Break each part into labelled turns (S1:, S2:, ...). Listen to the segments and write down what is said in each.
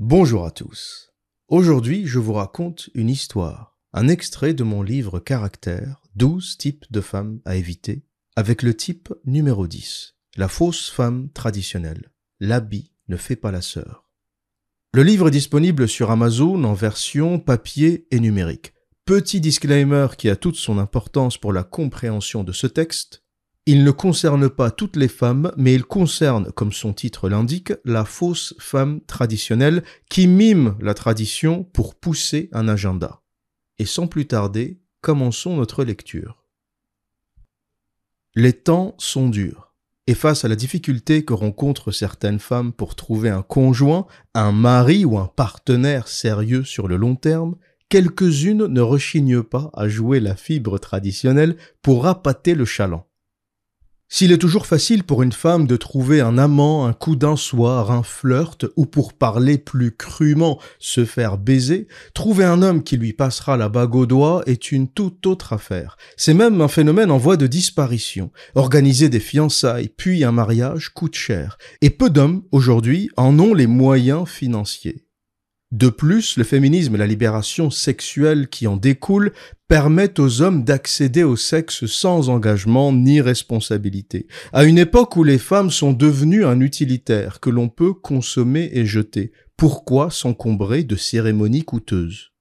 S1: Bonjour à tous. Aujourd'hui, je vous raconte une histoire, un extrait de mon livre Caractère, 12 types de femmes à éviter, avec le type numéro 10, la fausse femme traditionnelle. L'habit ne fait pas la sœur. Le livre est disponible sur Amazon en version papier et numérique. Petit disclaimer qui a toute son importance pour la compréhension de ce texte, il ne concerne pas toutes les femmes, mais il concerne, comme son titre l'indique, la fausse femme traditionnelle qui mime la tradition pour pousser un agenda. Et sans plus tarder, commençons notre lecture. Les temps sont durs, et face à la difficulté que rencontrent certaines femmes pour trouver un conjoint, un mari ou un partenaire sérieux sur le long terme, quelques-unes ne rechignent pas à jouer la fibre traditionnelle pour appâter le chaland. S'il est toujours facile pour une femme de trouver un amant un coup d'un soir, un flirt, ou pour parler plus crûment, se faire baiser, trouver un homme qui lui passera la bague au doigt est une toute autre affaire. C'est même un phénomène en voie de disparition. Organiser des fiançailles, puis un mariage coûte cher. Et peu d'hommes, aujourd'hui, en ont les moyens financiers. De plus, le féminisme et la libération sexuelle qui en découle permettent aux hommes d'accéder au sexe sans engagement ni responsabilité, à une époque où les femmes sont devenues un utilitaire que l'on peut consommer et jeter. Pourquoi s'encombrer de cérémonies coûteuses?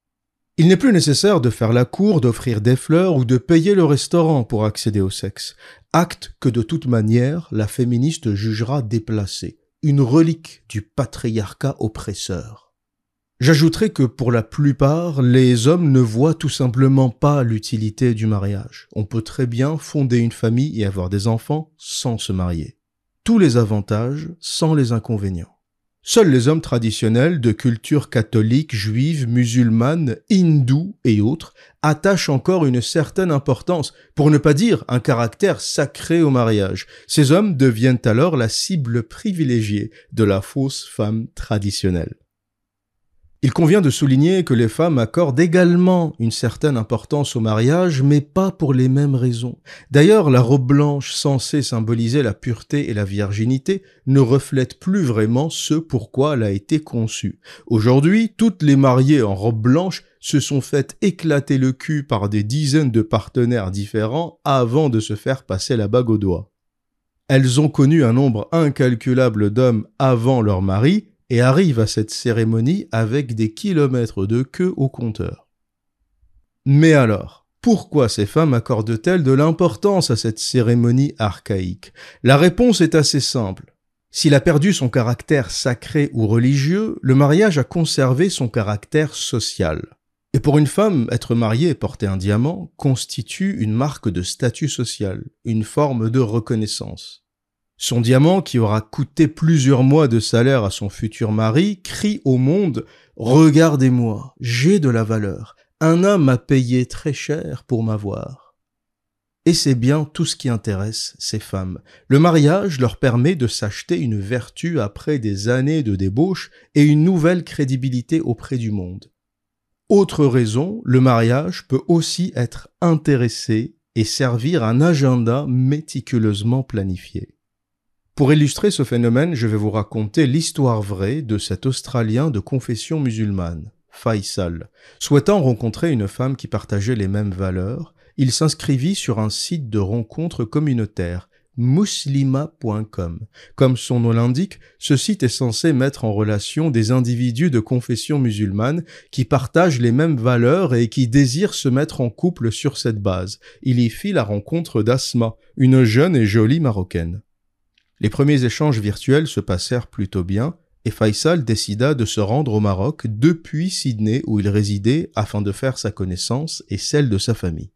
S1: Il n'est plus nécessaire de faire la cour, d'offrir des fleurs ou de payer le restaurant pour accéder au sexe, acte que de toute manière la féministe jugera déplacé, une relique du patriarcat oppresseur. J'ajouterai que pour la plupart, les hommes ne voient tout simplement pas l'utilité du mariage. On peut très bien fonder une famille et avoir des enfants sans se marier. Tous les avantages sans les inconvénients. Seuls les hommes traditionnels de culture catholique, juive, musulmane, hindoue et autres attachent encore une certaine importance, pour ne pas dire un caractère sacré au mariage. Ces hommes deviennent alors la cible privilégiée de la fausse femme traditionnelle. Il convient de souligner que les femmes accordent également une certaine importance au mariage, mais pas pour les mêmes raisons. D'ailleurs, la robe blanche censée symboliser la pureté et la virginité ne reflète plus vraiment ce pourquoi elle a été conçue. Aujourd'hui, toutes les mariées en robe blanche se sont faites éclater le cul par des dizaines de partenaires différents avant de se faire passer la bague au doigt. Elles ont connu un nombre incalculable d'hommes avant leur mari, et arrive à cette cérémonie avec des kilomètres de queue au compteur. Mais alors, pourquoi ces femmes accordent-elles de l'importance à cette cérémonie archaïque? La réponse est assez simple. S'il a perdu son caractère sacré ou religieux, le mariage a conservé son caractère social. Et pour une femme, être mariée et porter un diamant constitue une marque de statut social, une forme de reconnaissance. Son diamant, qui aura coûté plusieurs mois de salaire à son futur mari, crie au monde Regardez-moi, j'ai de la valeur. Un homme a payé très cher pour m'avoir. Et c'est bien tout ce qui intéresse ces femmes. Le mariage leur permet de s'acheter une vertu après des années de débauche et une nouvelle crédibilité auprès du monde. Autre raison, le mariage peut aussi être intéressé et servir un agenda méticuleusement planifié. Pour illustrer ce phénomène, je vais vous raconter l'histoire vraie de cet Australien de confession musulmane, Faisal. Souhaitant rencontrer une femme qui partageait les mêmes valeurs, il s'inscrivit sur un site de rencontre communautaire, muslima.com. Comme son nom l'indique, ce site est censé mettre en relation des individus de confession musulmane qui partagent les mêmes valeurs et qui désirent se mettre en couple sur cette base. Il y fit la rencontre d'Asma, une jeune et jolie marocaine. Les premiers échanges virtuels se passèrent plutôt bien, et Faisal décida de se rendre au Maroc depuis Sydney où il résidait afin de faire sa connaissance et celle de sa famille.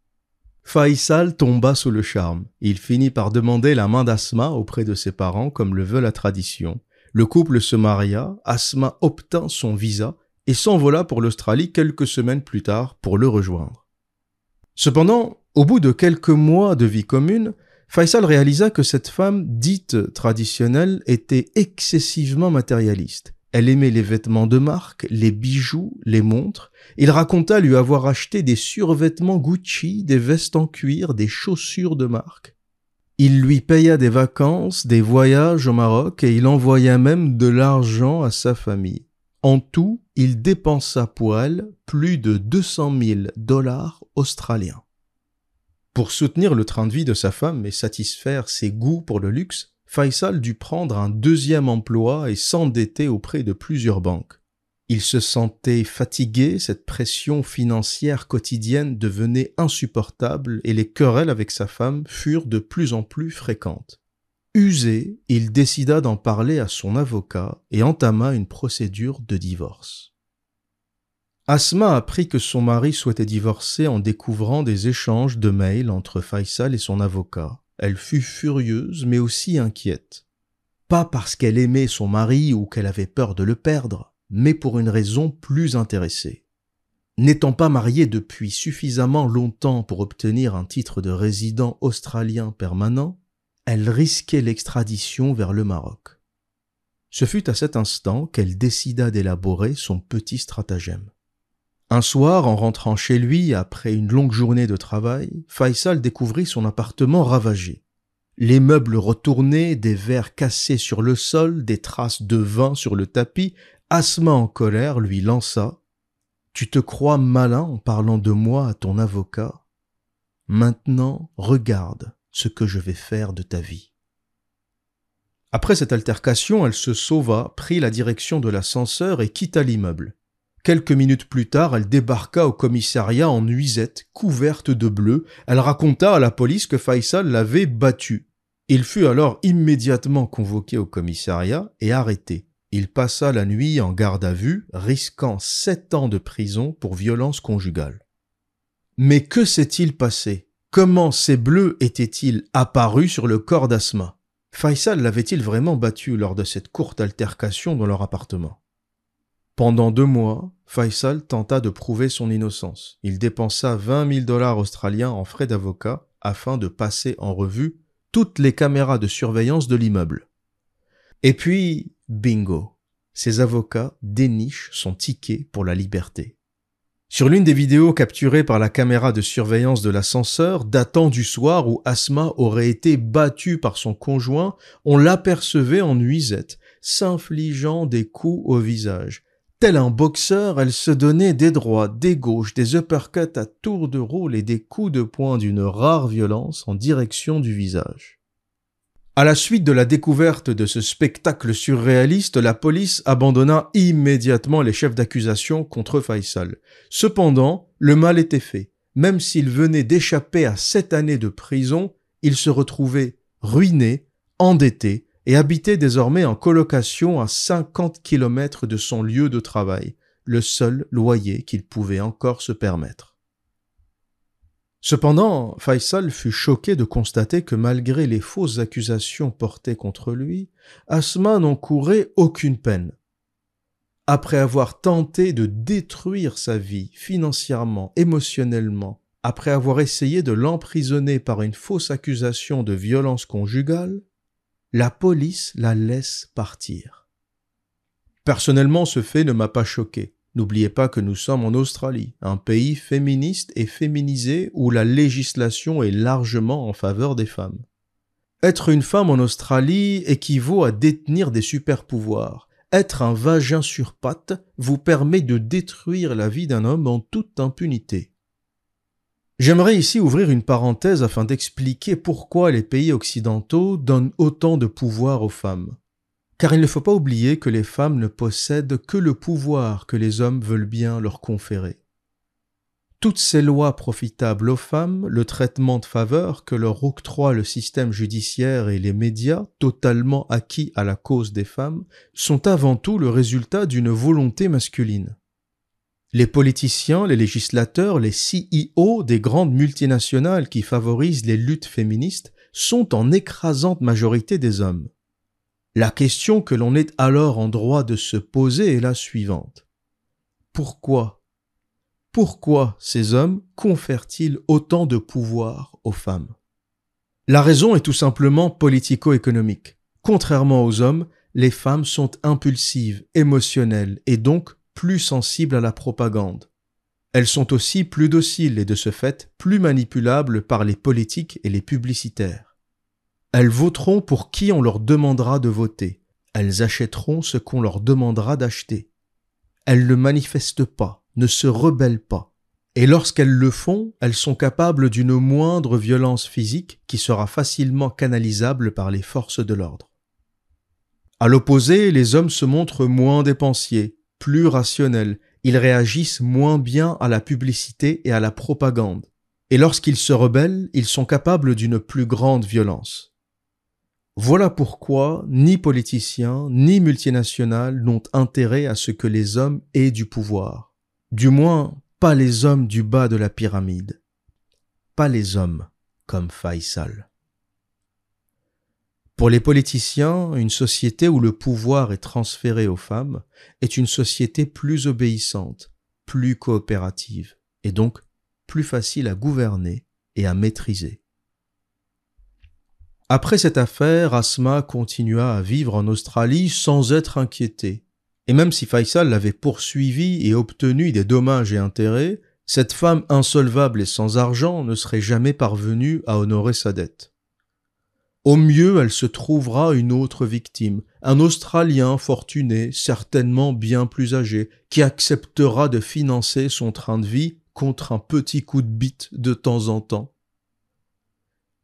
S1: Faisal tomba sous le charme. Il finit par demander la main d'Asma auprès de ses parents comme le veut la tradition. Le couple se maria, Asma obtint son visa et s'envola pour l'Australie quelques semaines plus tard pour le rejoindre. Cependant, au bout de quelques mois de vie commune, Faisal réalisa que cette femme dite traditionnelle était excessivement matérialiste. Elle aimait les vêtements de marque, les bijoux, les montres. Il raconta lui avoir acheté des survêtements Gucci, des vestes en cuir, des chaussures de marque. Il lui paya des vacances, des voyages au Maroc et il envoya même de l'argent à sa famille. En tout, il dépensa pour elle plus de 200 000 dollars australiens. Pour soutenir le train de vie de sa femme et satisfaire ses goûts pour le luxe, Faisal dut prendre un deuxième emploi et s'endetter auprès de plusieurs banques. Il se sentait fatigué, cette pression financière quotidienne devenait insupportable et les querelles avec sa femme furent de plus en plus fréquentes. Usé, il décida d'en parler à son avocat et entama une procédure de divorce. Asma apprit que son mari souhaitait divorcer en découvrant des échanges de mails entre Faisal et son avocat. Elle fut furieuse mais aussi inquiète. Pas parce qu'elle aimait son mari ou qu'elle avait peur de le perdre, mais pour une raison plus intéressée. N'étant pas mariée depuis suffisamment longtemps pour obtenir un titre de résident australien permanent, elle risquait l'extradition vers le Maroc. Ce fut à cet instant qu'elle décida d'élaborer son petit stratagème. Un soir, en rentrant chez lui après une longue journée de travail, Faisal découvrit son appartement ravagé. Les meubles retournés, des verres cassés sur le sol, des traces de vin sur le tapis, Asma en colère lui lança Tu te crois malin en parlant de moi à ton avocat Maintenant, regarde ce que je vais faire de ta vie. Après cette altercation, elle se sauva, prit la direction de l'ascenseur et quitta l'immeuble. Quelques minutes plus tard, elle débarqua au commissariat en nuisette, couverte de bleu. Elle raconta à la police que Faisal l'avait battue. Il fut alors immédiatement convoqué au commissariat et arrêté. Il passa la nuit en garde à vue, risquant sept ans de prison pour violence conjugale. Mais que s'est-il passé? Comment ces bleus étaient-ils apparus sur le corps d'Asma? Faisal l'avait-il vraiment battu lors de cette courte altercation dans leur appartement? Pendant deux mois, Faisal tenta de prouver son innocence. Il dépensa 20 000 dollars australiens en frais d'avocat afin de passer en revue toutes les caméras de surveillance de l'immeuble. Et puis, bingo, ses avocats dénichent son ticket pour la liberté. Sur l'une des vidéos capturées par la caméra de surveillance de l'ascenseur, datant du soir où Asma aurait été battue par son conjoint, on l'apercevait en nuisette, s'infligeant des coups au visage. Tel un boxeur, elle se donnait des droits, des gauches, des uppercuts à tour de rôle et des coups de poing d'une rare violence en direction du visage. À la suite de la découverte de ce spectacle surréaliste, la police abandonna immédiatement les chefs d'accusation contre Faisal. Cependant, le mal était fait. Même s'il venait d'échapper à sept années de prison, il se retrouvait ruiné, endetté, et habitait désormais en colocation à 50 kilomètres de son lieu de travail, le seul loyer qu'il pouvait encore se permettre. Cependant, Faisal fut choqué de constater que malgré les fausses accusations portées contre lui, Asma n'encourait aucune peine. Après avoir tenté de détruire sa vie financièrement, émotionnellement, après avoir essayé de l'emprisonner par une fausse accusation de violence conjugale, la police la laisse partir. Personnellement, ce fait ne m'a pas choqué. N'oubliez pas que nous sommes en Australie, un pays féministe et féminisé où la législation est largement en faveur des femmes. Être une femme en Australie équivaut à détenir des super-pouvoirs. Être un vagin sur pattes vous permet de détruire la vie d'un homme en toute impunité. J'aimerais ici ouvrir une parenthèse afin d'expliquer pourquoi les pays occidentaux donnent autant de pouvoir aux femmes. Car il ne faut pas oublier que les femmes ne possèdent que le pouvoir que les hommes veulent bien leur conférer. Toutes ces lois profitables aux femmes, le traitement de faveur que leur octroie le système judiciaire et les médias, totalement acquis à la cause des femmes, sont avant tout le résultat d'une volonté masculine. Les politiciens, les législateurs, les CEO des grandes multinationales qui favorisent les luttes féministes sont en écrasante majorité des hommes. La question que l'on est alors en droit de se poser est la suivante. Pourquoi? Pourquoi ces hommes confèrent-ils autant de pouvoir aux femmes? La raison est tout simplement politico-économique. Contrairement aux hommes, les femmes sont impulsives, émotionnelles et donc plus sensibles à la propagande. Elles sont aussi plus dociles et de ce fait plus manipulables par les politiques et les publicitaires. Elles voteront pour qui on leur demandera de voter. Elles achèteront ce qu'on leur demandera d'acheter. elles ne manifestent pas, ne se rebellent pas. Et lorsqu'elles le font, elles sont capables d'une moindre violence physique qui sera facilement canalisable par les forces de l'ordre. À l'opposé, les hommes se montrent moins dépensiers, plus rationnels, ils réagissent moins bien à la publicité et à la propagande. Et lorsqu'ils se rebellent, ils sont capables d'une plus grande violence. Voilà pourquoi ni politiciens ni multinationales n'ont intérêt à ce que les hommes aient du pouvoir. Du moins, pas les hommes du bas de la pyramide. Pas les hommes comme Faisal. Pour les politiciens, une société où le pouvoir est transféré aux femmes est une société plus obéissante, plus coopérative, et donc plus facile à gouverner et à maîtriser. Après cette affaire, Asma continua à vivre en Australie sans être inquiétée. Et même si Faisal l'avait poursuivi et obtenu des dommages et intérêts, cette femme insolvable et sans argent ne serait jamais parvenue à honorer sa dette. Au mieux, elle se trouvera une autre victime, un Australien fortuné, certainement bien plus âgé, qui acceptera de financer son train de vie contre un petit coup de bite de temps en temps.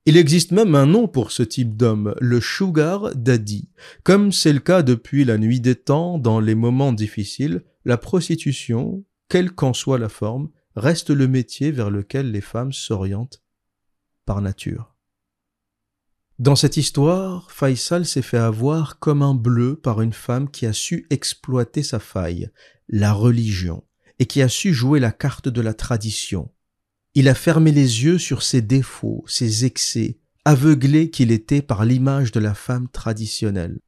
S1: Il existe même un nom pour ce type d'homme, le sugar daddy. Comme c'est le cas depuis la nuit des temps, dans les moments difficiles, la prostitution, quelle qu'en soit la forme, reste le métier vers lequel les femmes s'orientent par nature. Dans cette histoire, Faisal s'est fait avoir comme un bleu par une femme qui a su exploiter sa faille, la religion, et qui a su jouer la carte de la tradition. Il a fermé les yeux sur ses défauts, ses excès, aveuglé qu'il était par l'image de la femme traditionnelle.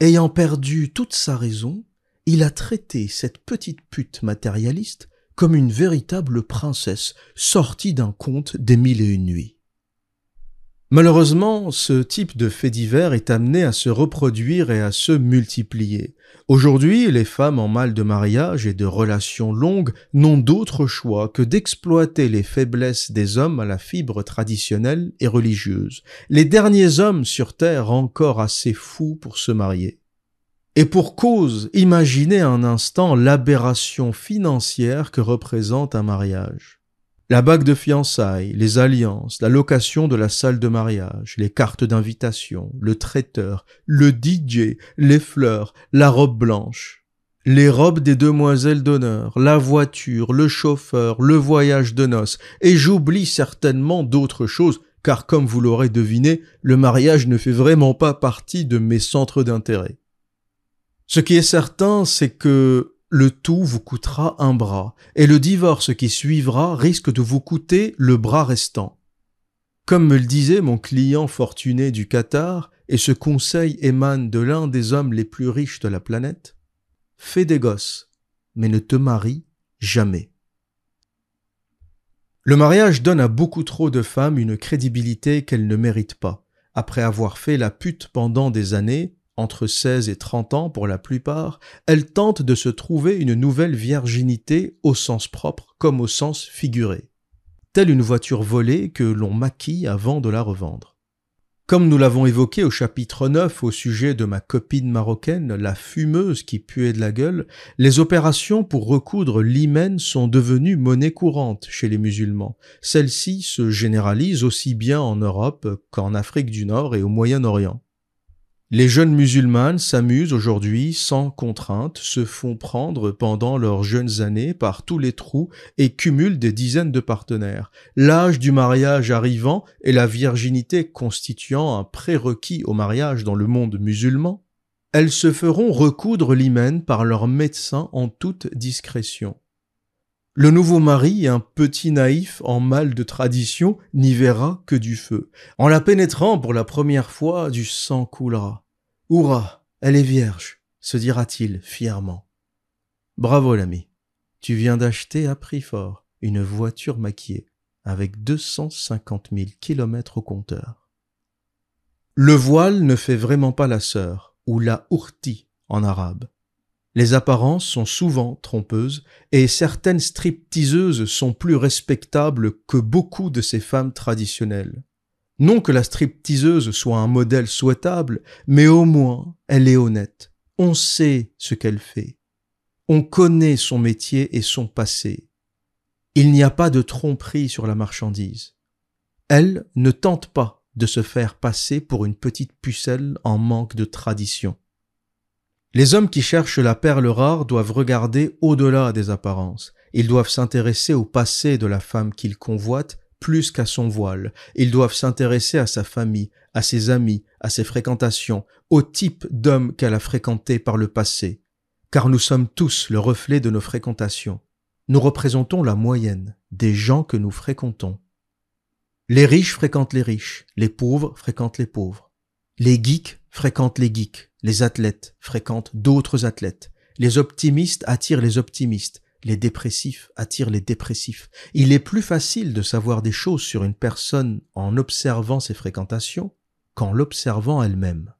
S1: Ayant perdu toute sa raison, il a traité cette petite pute matérialiste comme une véritable princesse sortie d'un conte des mille et une nuits. Malheureusement, ce type de fait divers est amené à se reproduire et à se multiplier. Aujourd'hui, les femmes en mal de mariage et de relations longues n'ont d'autre choix que d'exploiter les faiblesses des hommes à la fibre traditionnelle et religieuse, les derniers hommes sur Terre encore assez fous pour se marier. Et pour cause, imaginez un instant l'aberration financière que représente un mariage. La bague de fiançailles, les alliances, la location de la salle de mariage, les cartes d'invitation, le traiteur, le DJ, les fleurs, la robe blanche, les robes des demoiselles d'honneur, la voiture, le chauffeur, le voyage de noces, et j'oublie certainement d'autres choses, car comme vous l'aurez deviné, le mariage ne fait vraiment pas partie de mes centres d'intérêt. Ce qui est certain, c'est que le tout vous coûtera un bras, et le divorce qui suivra risque de vous coûter le bras restant. Comme me le disait mon client fortuné du Qatar, et ce conseil émane de l'un des hommes les plus riches de la planète, fais des gosses, mais ne te marie jamais. Le mariage donne à beaucoup trop de femmes une crédibilité qu'elles ne méritent pas. Après avoir fait la pute pendant des années, entre 16 et 30 ans pour la plupart, elles tentent de se trouver une nouvelle virginité au sens propre comme au sens figuré, telle une voiture volée que l'on maquille avant de la revendre. Comme nous l'avons évoqué au chapitre 9 au sujet de ma copine marocaine, la fumeuse qui puait de la gueule, les opérations pour recoudre l'hymen sont devenues monnaie courante chez les musulmans. Celles-ci se généralisent aussi bien en Europe qu'en Afrique du Nord et au Moyen-Orient. Les jeunes musulmanes s'amusent aujourd'hui sans contrainte, se font prendre pendant leurs jeunes années par tous les trous et cumulent des dizaines de partenaires. L'âge du mariage arrivant et la virginité constituant un prérequis au mariage dans le monde musulman, elles se feront recoudre l'hymen par leurs médecins en toute discrétion. Le nouveau mari, un petit naïf en mal de tradition, n'y verra que du feu. En la pénétrant pour la première fois, du sang coulera. Hurrah, elle est vierge, se dira-t-il fièrement. Bravo l'ami, tu viens d'acheter à prix fort une voiture maquillée avec 250 000 kilomètres au compteur. Le voile ne fait vraiment pas la sœur, ou la ourti en arabe. Les apparences sont souvent trompeuses et certaines stripteaseuses sont plus respectables que beaucoup de ces femmes traditionnelles. Non que la stripteaseuse soit un modèle souhaitable, mais au moins elle est honnête. On sait ce qu'elle fait. On connaît son métier et son passé. Il n'y a pas de tromperie sur la marchandise. Elle ne tente pas de se faire passer pour une petite pucelle en manque de tradition. Les hommes qui cherchent la perle rare doivent regarder au-delà des apparences. Ils doivent s'intéresser au passé de la femme qu'ils convoitent plus qu'à son voile. Ils doivent s'intéresser à sa famille, à ses amis, à ses fréquentations, au type d'homme qu'elle a fréquenté par le passé. Car nous sommes tous le reflet de nos fréquentations. Nous représentons la moyenne des gens que nous fréquentons. Les riches fréquentent les riches, les pauvres fréquentent les pauvres. Les geeks fréquentent les geeks, les athlètes fréquentent d'autres athlètes. Les optimistes attirent les optimistes, les dépressifs attirent les dépressifs. Il est plus facile de savoir des choses sur une personne en observant ses fréquentations qu'en l'observant elle-même.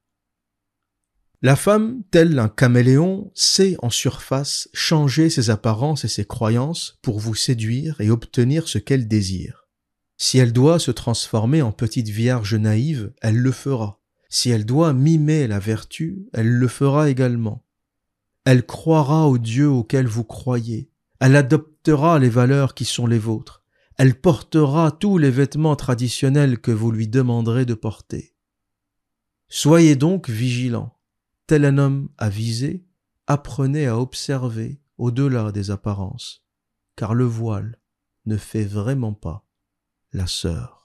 S1: La femme, telle un caméléon, sait en surface changer ses apparences et ses croyances pour vous séduire et obtenir ce qu'elle désire. Si elle doit se transformer en petite vierge naïve, elle le fera. Si elle doit mimer la vertu, elle le fera également. Elle croira au Dieu auquel vous croyez. Elle adoptera les valeurs qui sont les vôtres. Elle portera tous les vêtements traditionnels que vous lui demanderez de porter. Soyez donc vigilants. Tel un homme avisé, apprenez à observer au-delà des apparences, car le voile ne fait vraiment pas la sœur.